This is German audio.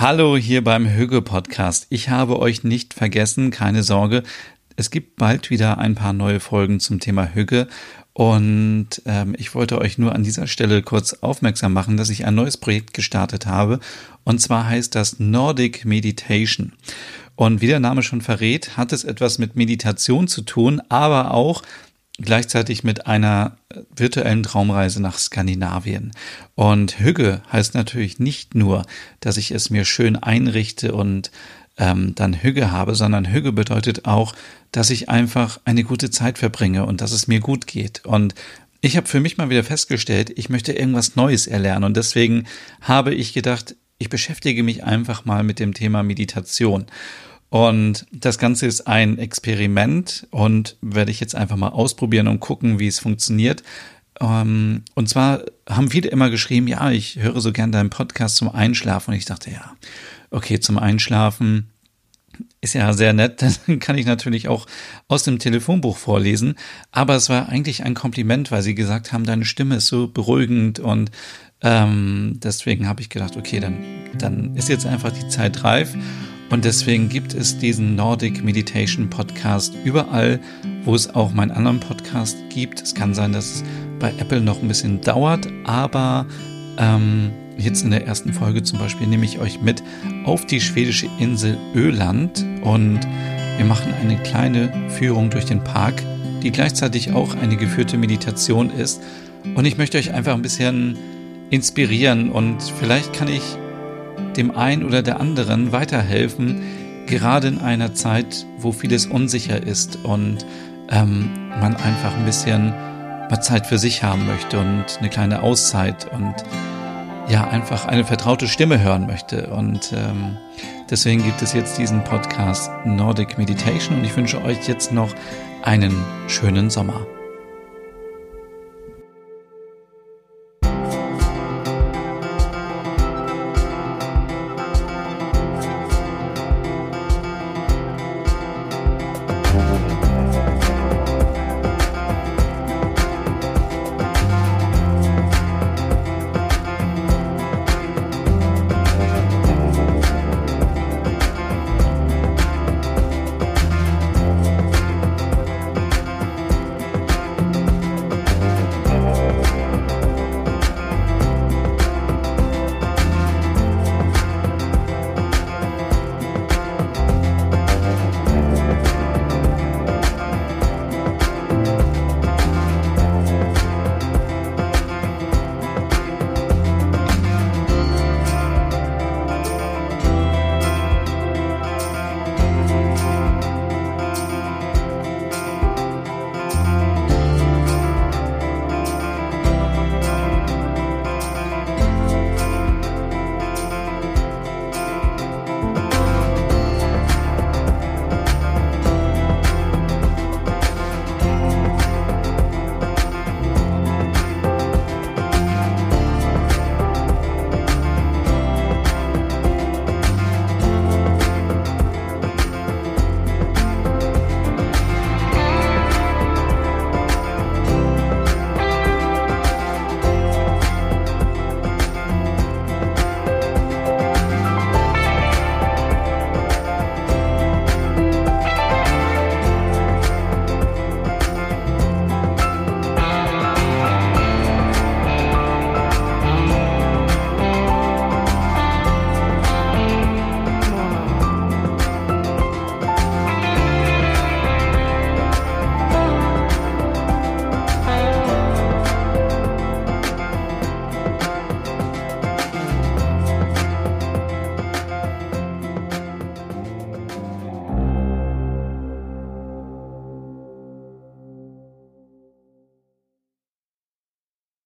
Hallo hier beim Hüge Podcast. Ich habe euch nicht vergessen, keine Sorge. Es gibt bald wieder ein paar neue Folgen zum Thema Hüge und ähm, ich wollte euch nur an dieser Stelle kurz aufmerksam machen, dass ich ein neues Projekt gestartet habe und zwar heißt das Nordic Meditation. Und wie der Name schon verrät, hat es etwas mit Meditation zu tun, aber auch gleichzeitig mit einer virtuellen Traumreise nach Skandinavien. Und Hügge heißt natürlich nicht nur, dass ich es mir schön einrichte und ähm, dann Hügge habe, sondern Hügge bedeutet auch, dass ich einfach eine gute Zeit verbringe und dass es mir gut geht. Und ich habe für mich mal wieder festgestellt, ich möchte irgendwas Neues erlernen und deswegen habe ich gedacht, ich beschäftige mich einfach mal mit dem Thema Meditation. Und das Ganze ist ein Experiment und werde ich jetzt einfach mal ausprobieren und gucken, wie es funktioniert. Ähm, und zwar haben viele immer geschrieben, ja, ich höre so gern deinen Podcast zum Einschlafen. Und ich dachte, ja, okay, zum Einschlafen ist ja sehr nett, dann kann ich natürlich auch aus dem Telefonbuch vorlesen. Aber es war eigentlich ein Kompliment, weil sie gesagt haben, deine Stimme ist so beruhigend und ähm, deswegen habe ich gedacht, okay, dann, dann ist jetzt einfach die Zeit reif und deswegen gibt es diesen Nordic Meditation Podcast überall, wo es auch meinen anderen Podcast gibt. Es kann sein, dass es bei Apple noch ein bisschen dauert, aber ähm, jetzt in der ersten Folge zum Beispiel nehme ich euch mit auf die schwedische Insel Öland und wir machen eine kleine Führung durch den Park, die gleichzeitig auch eine geführte Meditation ist. Und ich möchte euch einfach ein bisschen inspirieren und vielleicht kann ich dem einen oder der anderen weiterhelfen, gerade in einer Zeit, wo vieles unsicher ist und ähm, man einfach ein bisschen mal Zeit für sich haben möchte und eine kleine Auszeit und ja, einfach eine vertraute Stimme hören möchte. Und ähm, deswegen gibt es jetzt diesen Podcast Nordic Meditation und ich wünsche euch jetzt noch einen schönen Sommer.